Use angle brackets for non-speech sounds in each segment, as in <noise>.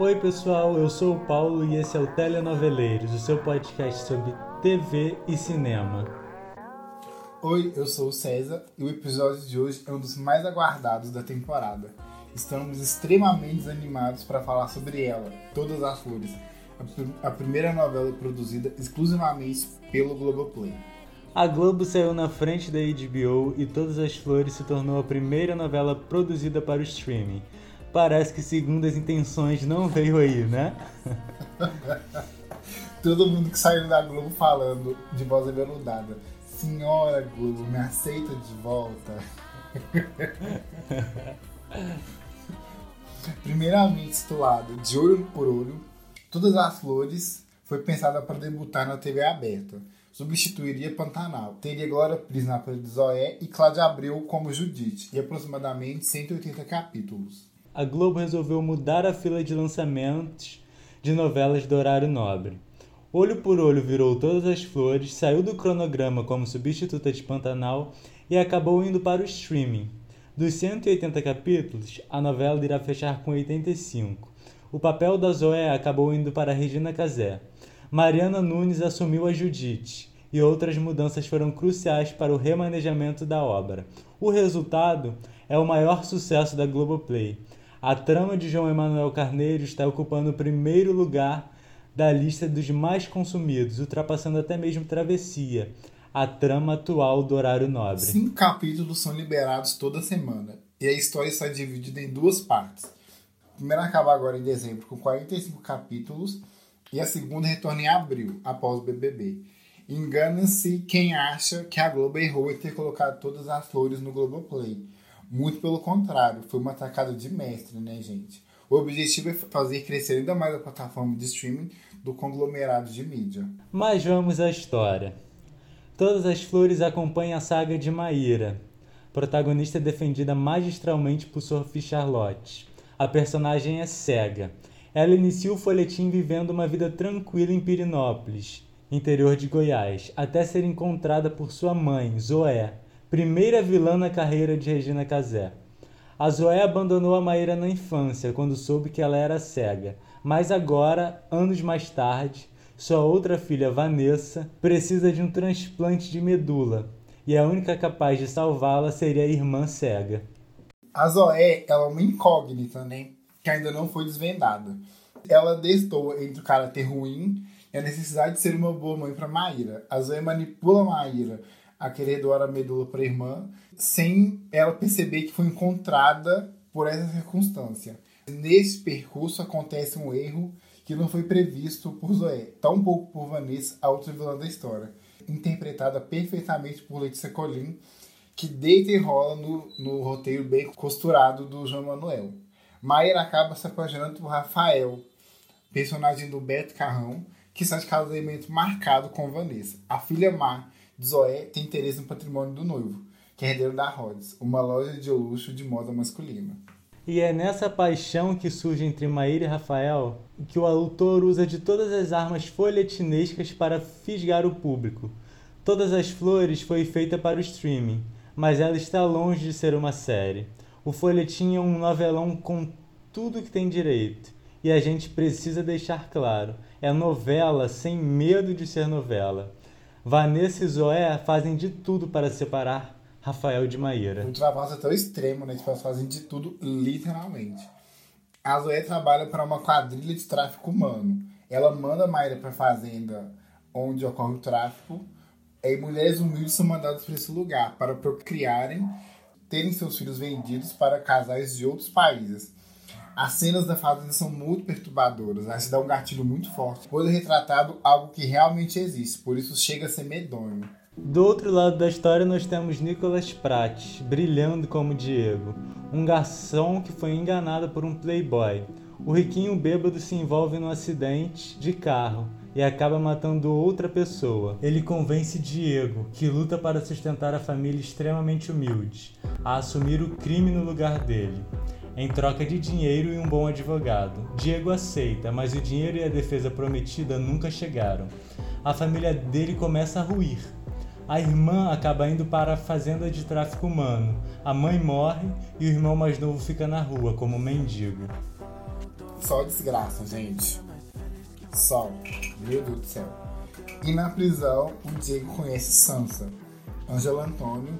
Oi, pessoal, eu sou o Paulo e esse é o Telenoveleiros, o seu podcast sobre TV e cinema. Oi, eu sou o César e o episódio de hoje é um dos mais aguardados da temporada. Estamos extremamente animados para falar sobre ela, Todas as Flores, a primeira novela produzida exclusivamente pelo Globoplay. A Globo saiu na frente da HBO e Todas as Flores se tornou a primeira novela produzida para o streaming. Parece que, segundo as intenções, não veio aí, né? <laughs> Todo mundo que saiu da Globo falando de voz aveludada. Senhora Globo, me aceita de volta. <laughs> Primeiramente titulado De Olho por Olho, Todas as Flores foi pensada para debutar na TV aberta. Substituiria Pantanal. Teria Glória Pris na papel de Zoé e Cláudia Abreu como Judite, e aproximadamente 180 capítulos. A Globo resolveu mudar a fila de lançamentos de novelas do horário nobre. Olho por Olho virou Todas as Flores, saiu do cronograma como substituta de Pantanal e acabou indo para o streaming. Dos 180 capítulos, a novela irá fechar com 85. O papel da Zoé acabou indo para Regina Casé. Mariana Nunes assumiu a Judite e outras mudanças foram cruciais para o remanejamento da obra. O resultado é o maior sucesso da Globoplay. A trama de João Emanuel Carneiro está ocupando o primeiro lugar da lista dos mais consumidos, ultrapassando até mesmo Travessia, a trama atual do horário nobre. Cinco capítulos são liberados toda semana e a história está dividida em duas partes primeira acaba agora em dezembro com 45 capítulos e a segunda retorna em abril, após o BBB. Engana-se quem acha que a Globo errou em ter colocado todas as flores no Globoplay. Muito pelo contrário, foi uma atacada de mestre, né, gente? O objetivo é fazer crescer ainda mais a plataforma de streaming do conglomerado de mídia. Mas vamos à história. Todas as flores acompanham a saga de Maíra, protagonista defendida magistralmente por Sophie Charlotte. A personagem é cega. Ela inicia o folhetim vivendo uma vida tranquila em Pirinópolis, interior de Goiás, até ser encontrada por sua mãe, Zoé, primeira vilã na carreira de Regina Casé. A Zoé abandonou a Maíra na infância, quando soube que ela era cega, mas agora, anos mais tarde, sua outra filha, Vanessa, precisa de um transplante de medula, e a única capaz de salvá-la seria a irmã cega. A Zoé ela é uma incógnita, né? Que ainda não foi desvendada. Ela destoa entre o caráter ruim e a necessidade de ser uma boa mãe para Maíra. A Zoé manipula Maíra a querer doar a medula para a irmã, sem ela perceber que foi encontrada por essa circunstância. Nesse percurso acontece um erro que não foi previsto por Zoé, tão pouco por Vanessa, a outra vilã da história, interpretada perfeitamente por Letícia Colin, que deita e rola no, no roteiro bem costurado do João Manuel. Maíra acaba se apaixonando por Rafael, personagem do Beto Carrão, que está de casamento marcado com Vanessa. A filha de Zoé tem interesse no patrimônio do noivo, que é herdeiro da Rhodes, uma loja de luxo de moda masculina. E é nessa paixão que surge entre Maíra e Rafael que o autor usa de todas as armas folhetinescas para fisgar o público. Todas as Flores foi feita para o streaming mas ela está longe de ser uma série. O folhetim é um novelão com tudo que tem direito. E a gente precisa deixar claro: é novela sem medo de ser novela. Vanessa e Zoé fazem de tudo para separar Rafael de Maíra. Ultrapassa até o extremo, né? Tipo, elas fazem de tudo, literalmente. A Zoé trabalha para uma quadrilha de tráfico humano. Ela manda Maíra para fazenda onde ocorre o tráfico e mulheres humildes são mandadas para esse lugar para procriarem, terem seus filhos vendidos para casais de outros países. As cenas da fazenda são muito perturbadoras, aí se dá um gatilho muito forte, pois é retratado algo que realmente existe, por isso chega a ser medonho. Do outro lado da história nós temos Nicolas Pratt, brilhando como Diego, um garçom que foi enganado por um playboy. O riquinho bêbado se envolve num acidente de carro e acaba matando outra pessoa. Ele convence Diego, que luta para sustentar a família extremamente humilde, a assumir o crime no lugar dele. Em troca de dinheiro e um bom advogado. Diego aceita, mas o dinheiro e a defesa prometida nunca chegaram. A família dele começa a ruir. A irmã acaba indo para a fazenda de tráfico humano. A mãe morre e o irmão mais novo fica na rua como mendigo. só desgraça, gente. Só. Meu Deus do céu. E na prisão, o Diego conhece Sansa, Angela Antônio,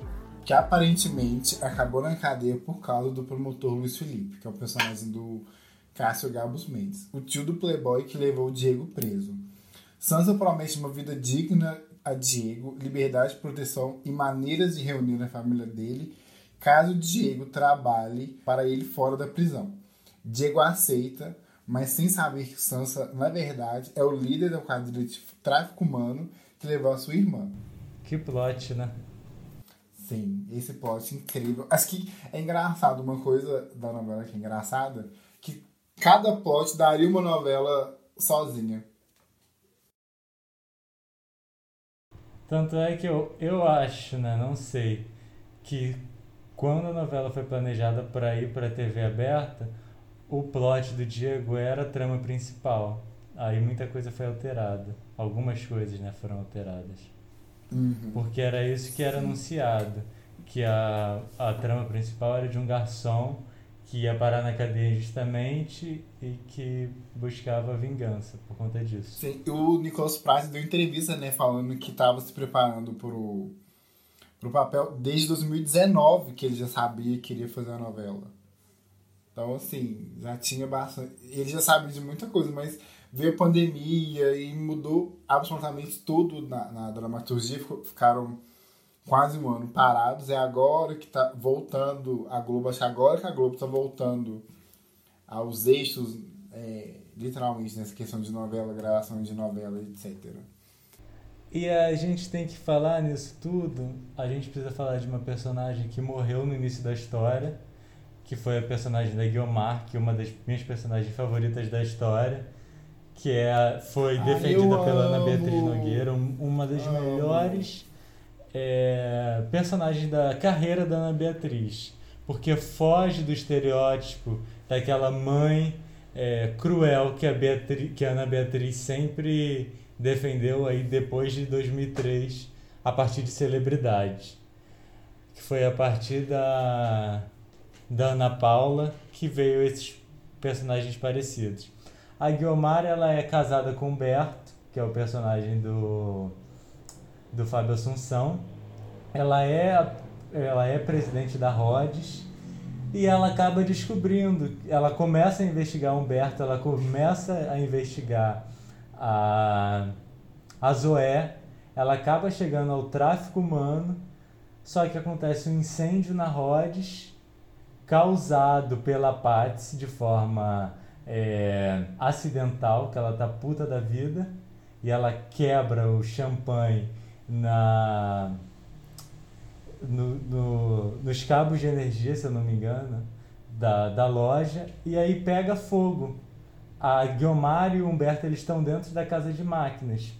que aparentemente acabou na cadeia por causa do promotor Luiz Felipe, que é o personagem do Cássio Gabos Mendes, o tio do playboy que levou o Diego preso. Sansa promete uma vida digna a Diego, liberdade, proteção e maneiras de reunir a família dele, caso Diego trabalhe para ele fora da prisão. Diego aceita, mas sem saber que Sansa, na verdade, é o líder da quadrilha de tráfico humano que levou a sua irmã. Que plot, né? Sim, esse plot incrível. Acho que é engraçado, uma coisa da novela que é engraçada, que cada plot daria uma novela sozinha. Tanto é que eu, eu acho, né, não sei, que quando a novela foi planejada para ir para a TV aberta, o plot do Diego era a trama principal. Aí muita coisa foi alterada. Algumas coisas, né, foram alteradas. Uhum. Porque era isso que era anunciado. Que a, a trama principal era de um garçom que ia parar na cadeia justamente e que buscava vingança por conta disso. Sim, o Nicolas Price deu entrevista, né, falando que estava se preparando pro, pro papel desde 2019, que ele já sabia que queria fazer a novela. Então, assim, já tinha bastante. Ele já sabia de muita coisa, mas veio a pandemia e mudou absolutamente tudo na, na dramaturgia. Ficaram quase um ano parados. É agora que tá voltando a Globo. Acho que agora que a Globo está voltando aos eixos, é, literalmente, nessa questão de novela, gravação de novela, etc. E a gente tem que falar nisso tudo. A gente precisa falar de uma personagem que morreu no início da história que foi a personagem da Guiomar, que é uma das minhas personagens favoritas da história, que é, foi defendida pela Ana Beatriz Nogueira, uma das amo. melhores é, personagens da carreira da Ana Beatriz, porque foge do estereótipo daquela mãe é, cruel que a, Beatriz, que a Ana Beatriz sempre defendeu aí depois de 2003, a partir de celebridades. Que foi a partir da da Ana Paula que veio esses personagens parecidos. A Guiomar ela é casada com o Berto, que é o personagem do, do Fábio Assunção. Ela é, ela é presidente da Rhodes e ela acaba descobrindo, ela começa a investigar Humberto, ela começa a investigar a, a Zoé, ela acaba chegando ao tráfico humano, só que acontece um incêndio na Rhodes causado pela Patsy de forma é, acidental, que ela tá puta da vida e ela quebra o champanhe na no, no, nos cabos de energia, se eu não me engano, da, da loja, e aí pega fogo. A Guiomar e o Humberto eles estão dentro da casa de máquinas.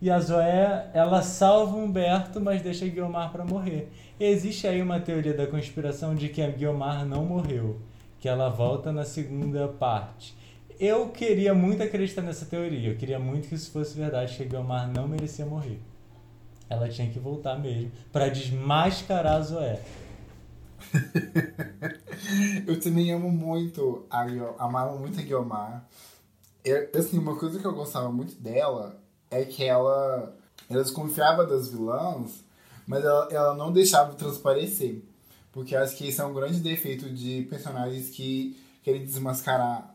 E a Zoé, ela salva o Humberto, mas deixa a Guiomar para morrer. Existe aí uma teoria da conspiração de que a Guiomar não morreu, que ela volta na segunda parte. Eu queria muito acreditar nessa teoria, eu queria muito que isso fosse verdade, que a Guiomar não merecia morrer. Ela tinha que voltar mesmo, para desmascarar Zoé. <laughs> eu também amo muito a Guiomar, amava muito a Guiomar. Eu, assim, uma coisa que eu gostava muito dela é que ela, ela desconfiava das vilãs mas ela, ela não deixava transparecer. Porque acho que esse é um grande defeito de personagens que querem desmascarar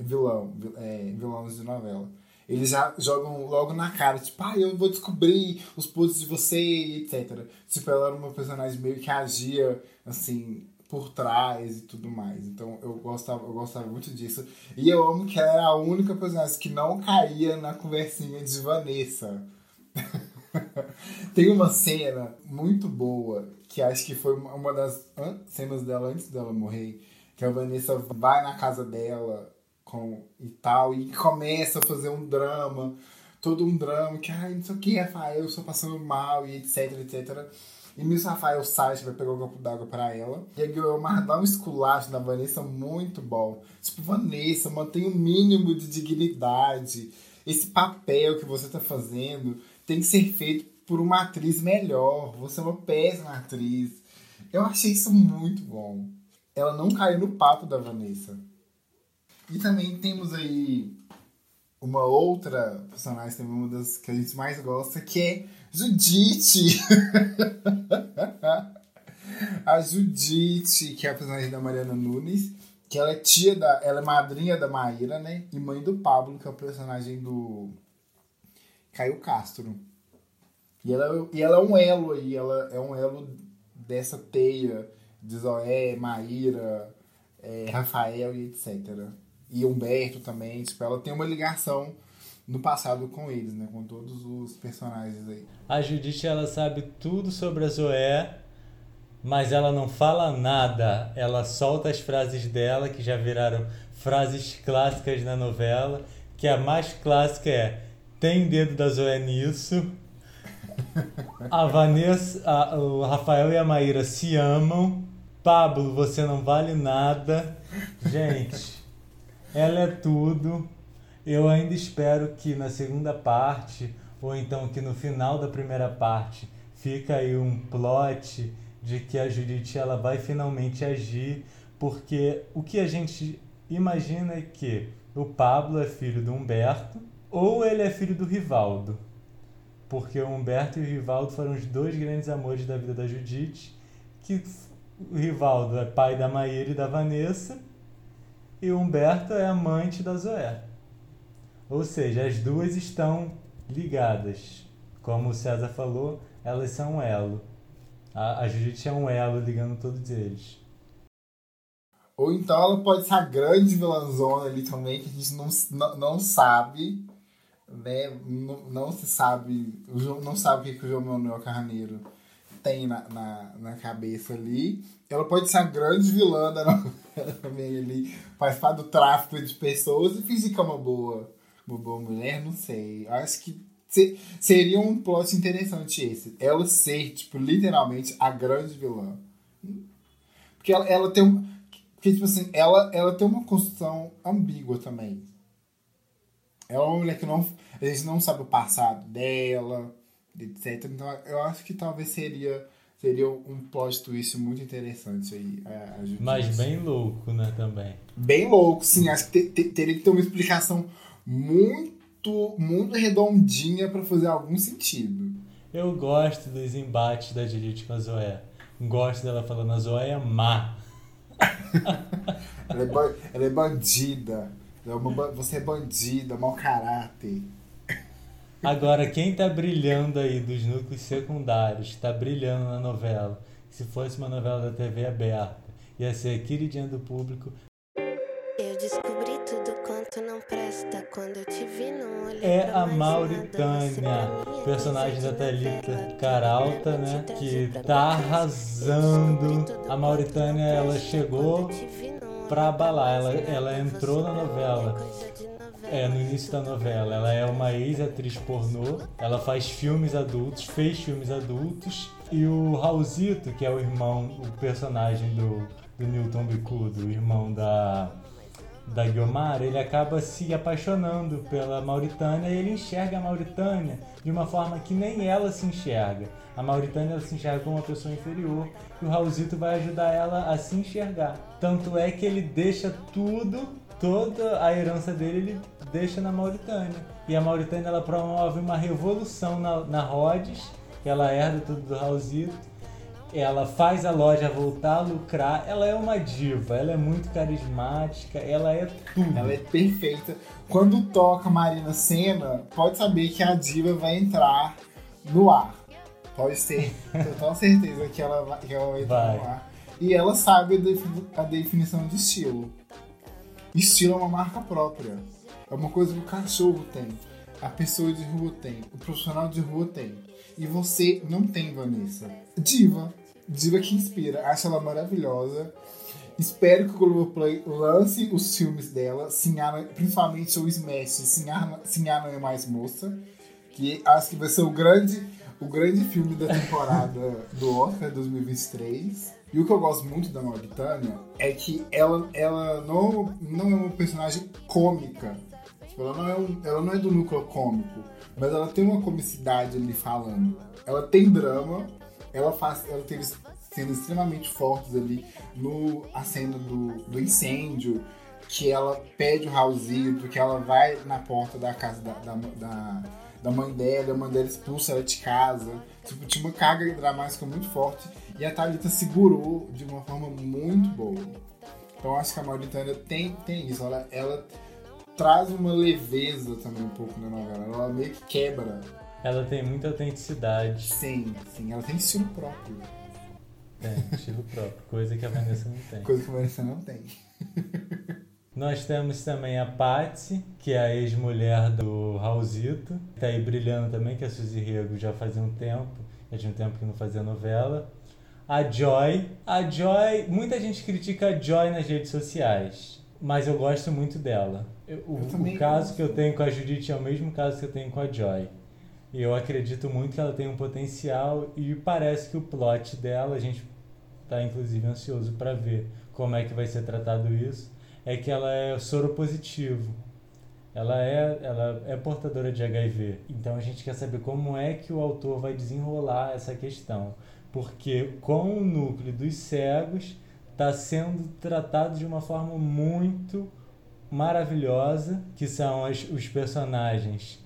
vilão, é, vilões de novela. Eles já jogam logo na cara, tipo, ah, eu vou descobrir os podres de você, etc. Tipo, ela era uma personagem meio que agia, assim, por trás e tudo mais. Então eu gostava, eu gostava muito disso. E eu amo que ela era a única personagem que não caía na conversinha de Vanessa. <laughs> <laughs> Tem uma cena muito boa, que acho que foi uma das cenas dela antes dela morrer, que a Vanessa vai na casa dela com e tal, e começa a fazer um drama, todo um drama, que ai, não sei o que, Rafael, eu estou passando mal, e etc, etc. E nisso Rafael sai, vai pegar um copo d'água pra ela. E a Guilherme dá um esculacho na Vanessa muito bom. Tipo, Vanessa, mantém o um mínimo de dignidade. Esse papel que você tá fazendo tem que ser feito por uma atriz melhor. Você é uma péssima atriz. Eu achei isso muito bom. Ela não caiu no papo da Vanessa. E também temos aí uma outra personagem, também uma das que a gente mais gosta, que é Judite. <laughs> a Judite, que é a personagem da Mariana Nunes, que ela é tia da. Ela é madrinha da Maíra, né? E mãe do Pablo, que é o personagem do Caio Castro. E ela, e ela é um elo aí, ela é um elo dessa teia de Zoé, Maíra, é, Rafael e etc. E Humberto também, tipo, ela tem uma ligação no passado com eles, né? Com todos os personagens aí. A Judite, ela sabe tudo sobre a Zoé, mas ela não fala nada. Ela solta as frases dela, que já viraram frases clássicas na novela, que a mais clássica é tem dedo da Zoé nisso. A Vanessa, a, o Rafael e a Maíra se amam. Pablo, você não vale nada. Gente, ela é tudo. Eu ainda espero que na segunda parte, ou então que no final da primeira parte, fica aí um plot de que a Judite ela vai finalmente agir, porque o que a gente imagina é que o Pablo é filho do Humberto ou ele é filho do Rivaldo. Porque o Humberto e o Rivaldo foram os dois grandes amores da vida da Judite, que o Rivaldo é pai da Maíra e da Vanessa, e o Humberto é amante da Zoé. Ou seja, as duas estão ligadas. Como o César falou, elas são um elo. A, a Judite é um elo ligando todos eles. Ou então ela pode ser a grande vilãzona ali também, que a gente não, não, não sabe, né? Não, não se sabe, não sabe o que, que o João Manuel Carneiro tem na, na, na cabeça ali. Ela pode ser a grande vilã da novela também <laughs> ali, participar do tráfico de pessoas e fingir que é uma boa, uma boa mulher, não sei. Acho que seria um plot interessante esse. Ela ser, tipo, literalmente a grande vilã. Porque ela, ela tem um. Porque, tipo assim, ela, ela tem uma construção ambígua também. É uma mulher que não. A gente não sabe o passado dela, etc. Então eu acho que talvez seria. Seria um plot twist muito interessante aí. A, a Mas bem louco, né, também. Bem louco, sim. Acho que te, te, teria que ter uma explicação muito muito, muito redondinha para fazer algum sentido. Eu gosto dos embates da Judith com a Zoé. Gosto dela falando a Zoé é má. <laughs> ela, é ela é bandida. É uma, você é bandida, mau caráter. Agora, quem tá brilhando aí dos núcleos secundários, tá brilhando na novela, se fosse uma novela da TV aberta, ia ser queridinha do público, é a Mauritânia, personagem da Thalita Caralta, né? Que tá arrasando. A Mauritânia, ela chegou pra abalar, ela, ela entrou na novela. É, no início da novela. Ela é uma ex-atriz pornô, ela faz filmes adultos, fez filmes adultos. E o Raulzito, que é o irmão, o personagem do, do Newton Bicudo, o irmão da da Guiomar, ele acaba se apaixonando pela Mauritânia e ele enxerga a Mauritânia de uma forma que nem ela se enxerga. A Mauritânia se enxerga como uma pessoa inferior e o Raulzito vai ajudar ela a se enxergar. Tanto é que ele deixa tudo, toda a herança dele, ele deixa na Mauritânia. E a Mauritânia ela promove uma revolução na, na Rhodes, que ela herda tudo do Raulzito ela faz a loja voltar a lucrar. Ela é uma diva, ela é muito carismática, ela é tudo. Ela é perfeita. Quando toca Marina Senna, pode saber que a diva vai entrar no ar. Pode ter total certeza que ela vai, que ela vai entrar no ar. E ela sabe a definição de estilo. Estilo é uma marca própria. É uma coisa que o cachorro tem, a pessoa de rua tem, o profissional de rua tem. E você não tem, Vanessa. Diva. Diva que inspira. Acho ela maravilhosa. Espero que o Globoplay lance os filmes dela, Sinhá, principalmente o Smash, Sinhá não é mais moça, que acho que vai ser o grande, o grande filme da temporada do Oscar 2023. E o que eu gosto muito da Mauritânia é que ela, ela não, não é uma personagem cômica. Tipo, ela, não é um, ela não é do núcleo cômico, mas ela tem uma comicidade ali falando. Ela tem drama, ela faz, ela teve cenas extremamente fortes ali no a cena do, do incêndio, que ela pede o Raulzito, que ela vai na porta da casa da, da, da, da mãe dela, a mãe dela expulsa ela de casa. Tipo, tinha uma carga dramática muito forte e a Thalita segurou de uma forma muito boa. Então acho que a Mauritânia tem, tem isso. Ela, ela traz uma leveza também um pouco na novela. Ela meio que quebra. Ela tem muita autenticidade. Sim, sim. Ela tem estilo próprio. Tem, estilo próprio. Coisa que a Vanessa não tem. Coisa que a Vanessa não tem. <laughs> Nós temos também a Patsy, que é a ex-mulher do Raulzito, que tá aí brilhando também, que a Suzy Rego já fazia um tempo, já tinha um tempo que não fazia novela. A Joy. A Joy, muita gente critica a Joy nas redes sociais, mas eu gosto muito dela. Eu, o, o caso gosto. que eu tenho com a Judith é o mesmo caso que eu tenho com a Joy. E eu acredito muito que ela tem um potencial e parece que o plot dela, a gente tá inclusive ansioso para ver como é que vai ser tratado isso, é que ela é soro positivo. Ela é, ela é portadora de HIV. Então a gente quer saber como é que o autor vai desenrolar essa questão. Porque com o núcleo dos cegos está sendo tratado de uma forma muito maravilhosa, que são as, os personagens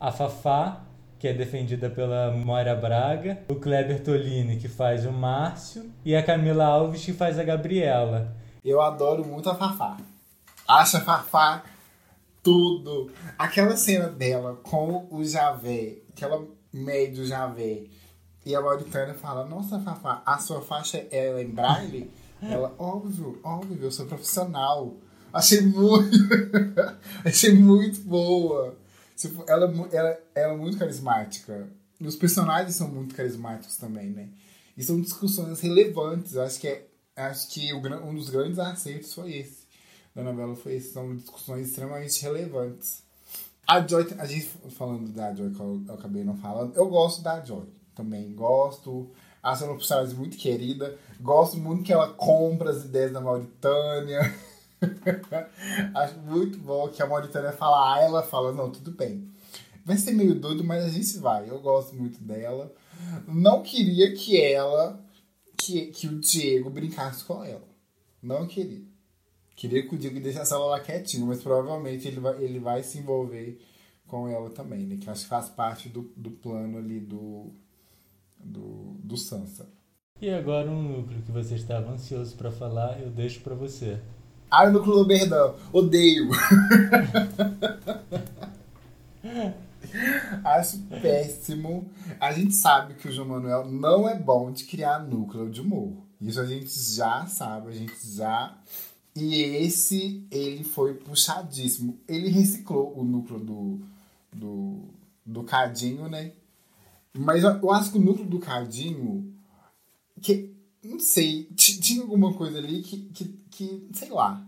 a Fafá, que é defendida pela Moira Braga, o Kleber Tolini, que faz o Márcio, e a Camila Alves, que faz a Gabriela. Eu adoro muito a Fafá. Acho a Fafá tudo. Aquela cena dela com o Javé, aquela médio Javé, e a Mauritânia fala: Nossa, Fafá, a sua faixa é em braille? Ela, óbvio, óbvio, eu sou profissional. Achei muito. <laughs> achei muito boa. Tipo, ela, ela, ela é muito carismática. Os personagens são muito carismáticos também, né? E são discussões relevantes. Acho que, é, acho que o, um dos grandes acertos foi esse. Da novela foi esse. São discussões extremamente relevantes. A Joy, a gente falando da Joy, que eu, eu acabei não falando, eu gosto da Joy também. Gosto. Acho ela uma personagem muito querida. Gosto muito que ela compra as ideias da Mauritânia. <laughs> Acho muito bom que a Mauritânia fala A, ela fala, não, tudo bem. Vai ser meio doido, mas a gente vai. Eu gosto muito dela. Não queria que ela, que, que o Diego brincasse com ela. Não queria. Queria que o Diego deixasse ela lá quietinho, mas provavelmente ele vai, ele vai se envolver com ela também, né? Que acho que faz parte do, do plano ali do, do, do Sansa. E agora um núcleo que você estava ansioso para falar, eu deixo para você. Ah, o núcleo do Berdão. Odeio. <laughs> Acho péssimo. A gente sabe que o João Manuel não é bom de criar núcleo de humor. Isso a gente já sabe, a gente já. E esse, ele foi puxadíssimo. Ele reciclou o núcleo do, do, do Cadinho, né? Mas eu acho que o núcleo do Cadinho, que não sei, tinha alguma coisa ali que, que, que sei lá.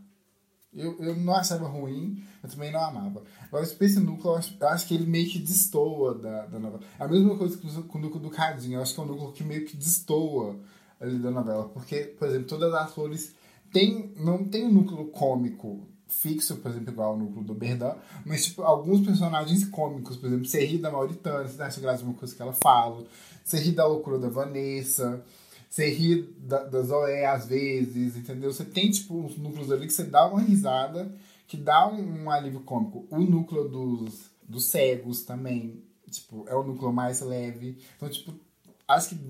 Eu, eu não achava ruim, eu também não amava. Agora, esse núcleo, eu acho, eu acho que ele meio que destoa da, da novela. É a mesma coisa com o núcleo do Cadinho, eu acho que é um núcleo que meio que destoa ali da novela. Porque, por exemplo, todas as flores tem, não tem um núcleo cômico fixo, por exemplo, igual o núcleo do Berdan, mas, tipo, alguns personagens cômicos, por exemplo, você ri da Mauritânia, você acha graça uma coisa que ela fala, você ri da loucura da Vanessa, você ri da, da Zoé às vezes, entendeu? Você tem, tipo, uns núcleos ali que você dá uma risada, que dá um, um alívio cômico. O núcleo dos, dos cegos também, tipo, é o núcleo mais leve. Então, tipo, acho que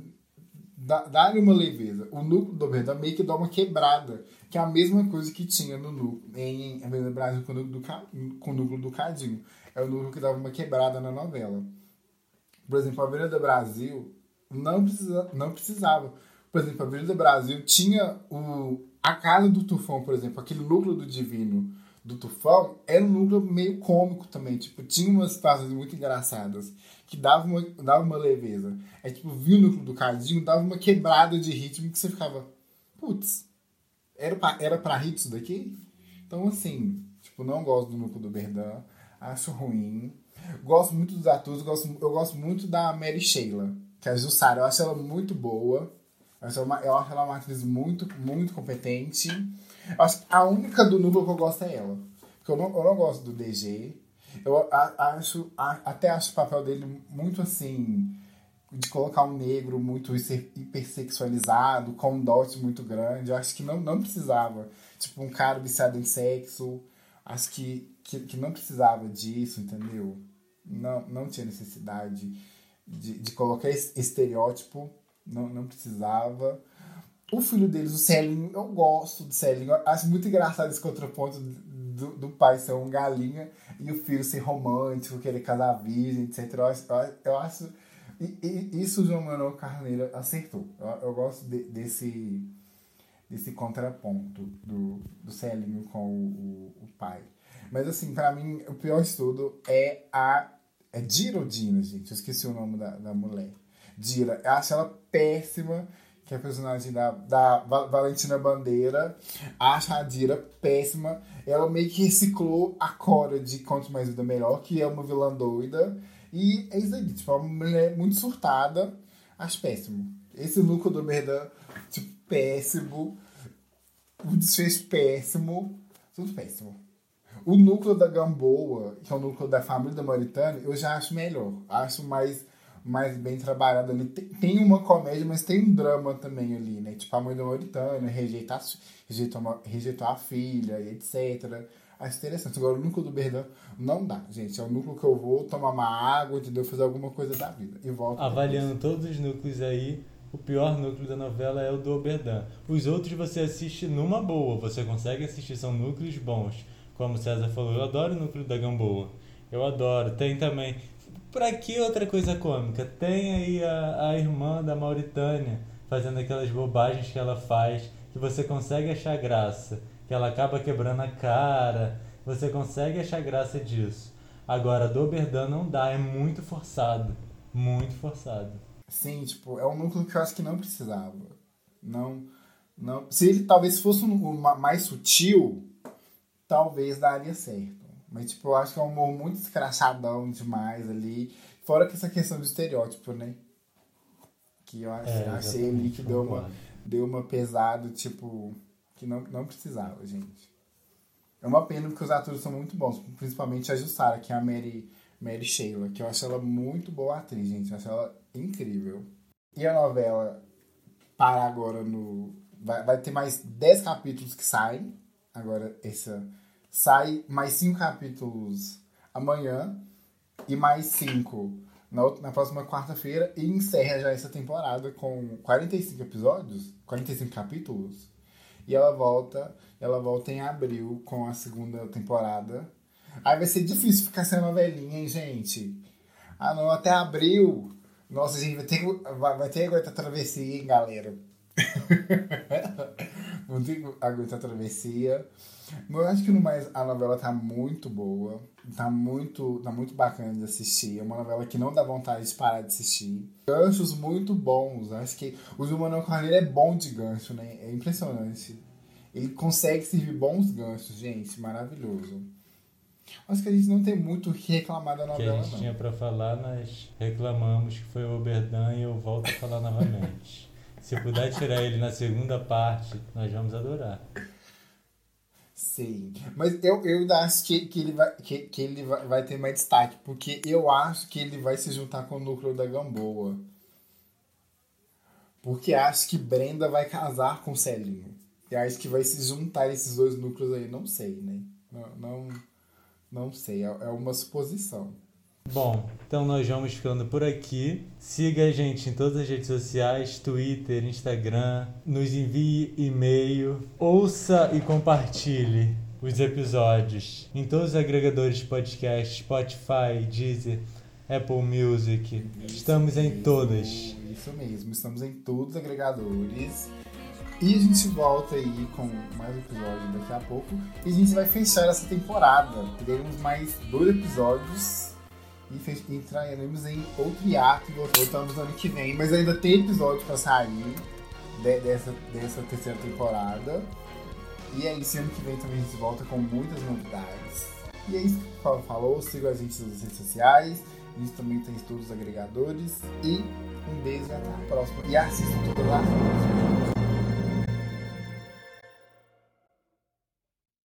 dá-lhe uma leveza. O núcleo do Berdan meio que dá uma quebrada, que é a mesma coisa que tinha no núcleo, em Avenida Brasil com o núcleo do, com o núcleo do Cadinho. É o núcleo que dava uma quebrada na novela. Por exemplo, a Avenida Brasil não, precisa, não precisava. Por exemplo, a Avenida Brasil tinha o, a casa do Tufão, por exemplo, aquele núcleo do Divino do Tufão, era um núcleo meio cômico também. Tipo, tinha umas situações muito engraçadas que dava uma, dava uma leveza. É tipo, viu o núcleo do Cadinho, dava uma quebrada de ritmo que você ficava, putz, era pra, era pra rir isso daqui? Então, assim, tipo, não gosto do núcleo do Berdan, acho ruim. Gosto muito dos atores, gosto, eu gosto muito da Mary Sheila, que é a Jussara, eu acho ela muito boa. Eu acho ela, eu acho ela uma atriz muito, muito competente. Acho a única do núcleo que eu gosto é ela. Porque eu não, eu não gosto do DG. Eu acho, até acho o papel dele muito assim. de colocar um negro muito hipersexualizado, com um dote muito grande. Eu acho que não, não precisava. Tipo, um cara viciado em sexo. Acho que, que, que não precisava disso, entendeu? Não, não tinha necessidade de, de colocar esse estereótipo. Não, não precisava. O filho deles, o Celinho, eu gosto do Celinho. Acho muito engraçado esse contraponto do, do pai ser um galinha e o filho ser romântico, querer casar virgem, etc. Eu acho, eu acho e, e, isso o João Manuel Carneiro acertou. Eu, eu gosto de, desse, desse contraponto do, do Celinho com o, o, o pai. Mas assim, para mim, o pior estudo é a. É Dira ou Dina, gente? Eu esqueci o nome da, da mulher. Dira. Eu acho ela péssima, que é a personagem da, da Valentina Bandeira. Acho a Dira péssima. Ela meio que reciclou a Cora de Conte Mais Vida Melhor, que é uma vilã doida. E é isso aí, tipo, é uma mulher muito surtada, acho péssimo. Esse núcleo do Merdan, tipo, péssimo. O desfecho péssimo. Tudo péssimo. O núcleo da Gamboa, que é o núcleo da família da Mauritânia, eu já acho melhor. Acho mais, mais bem trabalhado ali. Tem uma comédia, mas tem um drama também ali, né? Tipo, a mãe da Mauritânia rejeita rejeitou, rejeitou a filha etc acho interessante. Agora, o núcleo do Berdan não dá, gente. É o núcleo que eu vou tomar uma água, entendeu? Fazer alguma coisa da vida. E volto. Avaliando todos os núcleos aí, o pior núcleo da novela é o do Oberdan. Os outros você assiste numa boa, você consegue assistir, são núcleos bons. Como o César falou, eu adoro o núcleo da Gamboa. Eu adoro. Tem também. Pra que outra coisa cômica? Tem aí a, a irmã da Mauritânia fazendo aquelas bobagens que ela faz, que você consegue achar graça que ela acaba quebrando a cara. Você consegue achar graça disso. Agora, do Oberdan não dá, é muito forçado. Muito forçado. Sim, tipo, é um núcleo que eu acho que não precisava. Não. não se ele talvez fosse um, mais sutil, talvez daria certo. Mas, tipo, eu acho que é um humor muito escrachadão demais ali. Fora que essa questão do estereótipo, né? Que eu achei, é, achei ali que deu uma, deu uma pesada, tipo que não, não precisava, gente. É uma pena porque os atores são muito bons, principalmente a Jussara, que é a Mary, Mary Sheila, que eu acho ela muito boa atriz, gente. Eu acho ela incrível. E a novela para agora no. Vai, vai ter mais 10 capítulos que saem. Agora, essa. Sai mais 5 capítulos amanhã e mais 5 na, na próxima quarta-feira e encerra já essa temporada com 45 episódios, 45 capítulos. E ela volta, ela volta em abril com a segunda temporada. Aí vai ser difícil ficar sem novelinha, hein, gente? Ah, não, até abril. Nossa, gente, vai ter, vai, vai ter que aguentar travessia, hein, galera? <laughs> Ter que aguentar travessia. Mas eu acho que no mais a novela tá muito boa. Tá muito, tá muito bacana de assistir. É uma novela que não dá vontade de parar de assistir. Ganchos muito bons. Acho que o Manuel Carneiro é bom de gancho, né? É impressionante. Ele consegue servir bons ganchos, gente. Maravilhoso. Acho que a gente não tem muito o que reclamar da novela, que a gente não. tinha pra falar, nós reclamamos que foi o Oberdan e eu volto a falar novamente. Se puder tirar ele na segunda parte, nós vamos adorar. Sim. Mas eu, eu acho que, que ele, vai, que, que ele vai, vai ter mais destaque, porque eu acho que ele vai se juntar com o núcleo da Gamboa. Porque acho que Brenda vai casar com Celinho. E acho que vai se juntar esses dois núcleos aí, não sei, né? Não, não, não sei, é, é uma suposição. Bom, então nós vamos ficando por aqui. Siga a gente em todas as redes sociais, Twitter, Instagram, nos envie e-mail, ouça e compartilhe os episódios em todos os agregadores de podcast, Spotify, Deezer, Apple Music. Isso estamos mesmo, em todas. Isso mesmo, estamos em todos os agregadores. E a gente volta aí com mais episódios daqui a pouco. E a gente vai fechar essa temporada. Teremos mais dois episódios e entraremos em outro hiato, voltamos no ano que vem, mas ainda tem episódio pra sair de, dessa, dessa terceira temporada. E é isso, ano que vem também a gente volta com muitas novidades. E é isso que o Paulo falou, siga a gente nas redes sociais, a gente também tem todos os agregadores. E um beijo e até a próxima. E assista todas as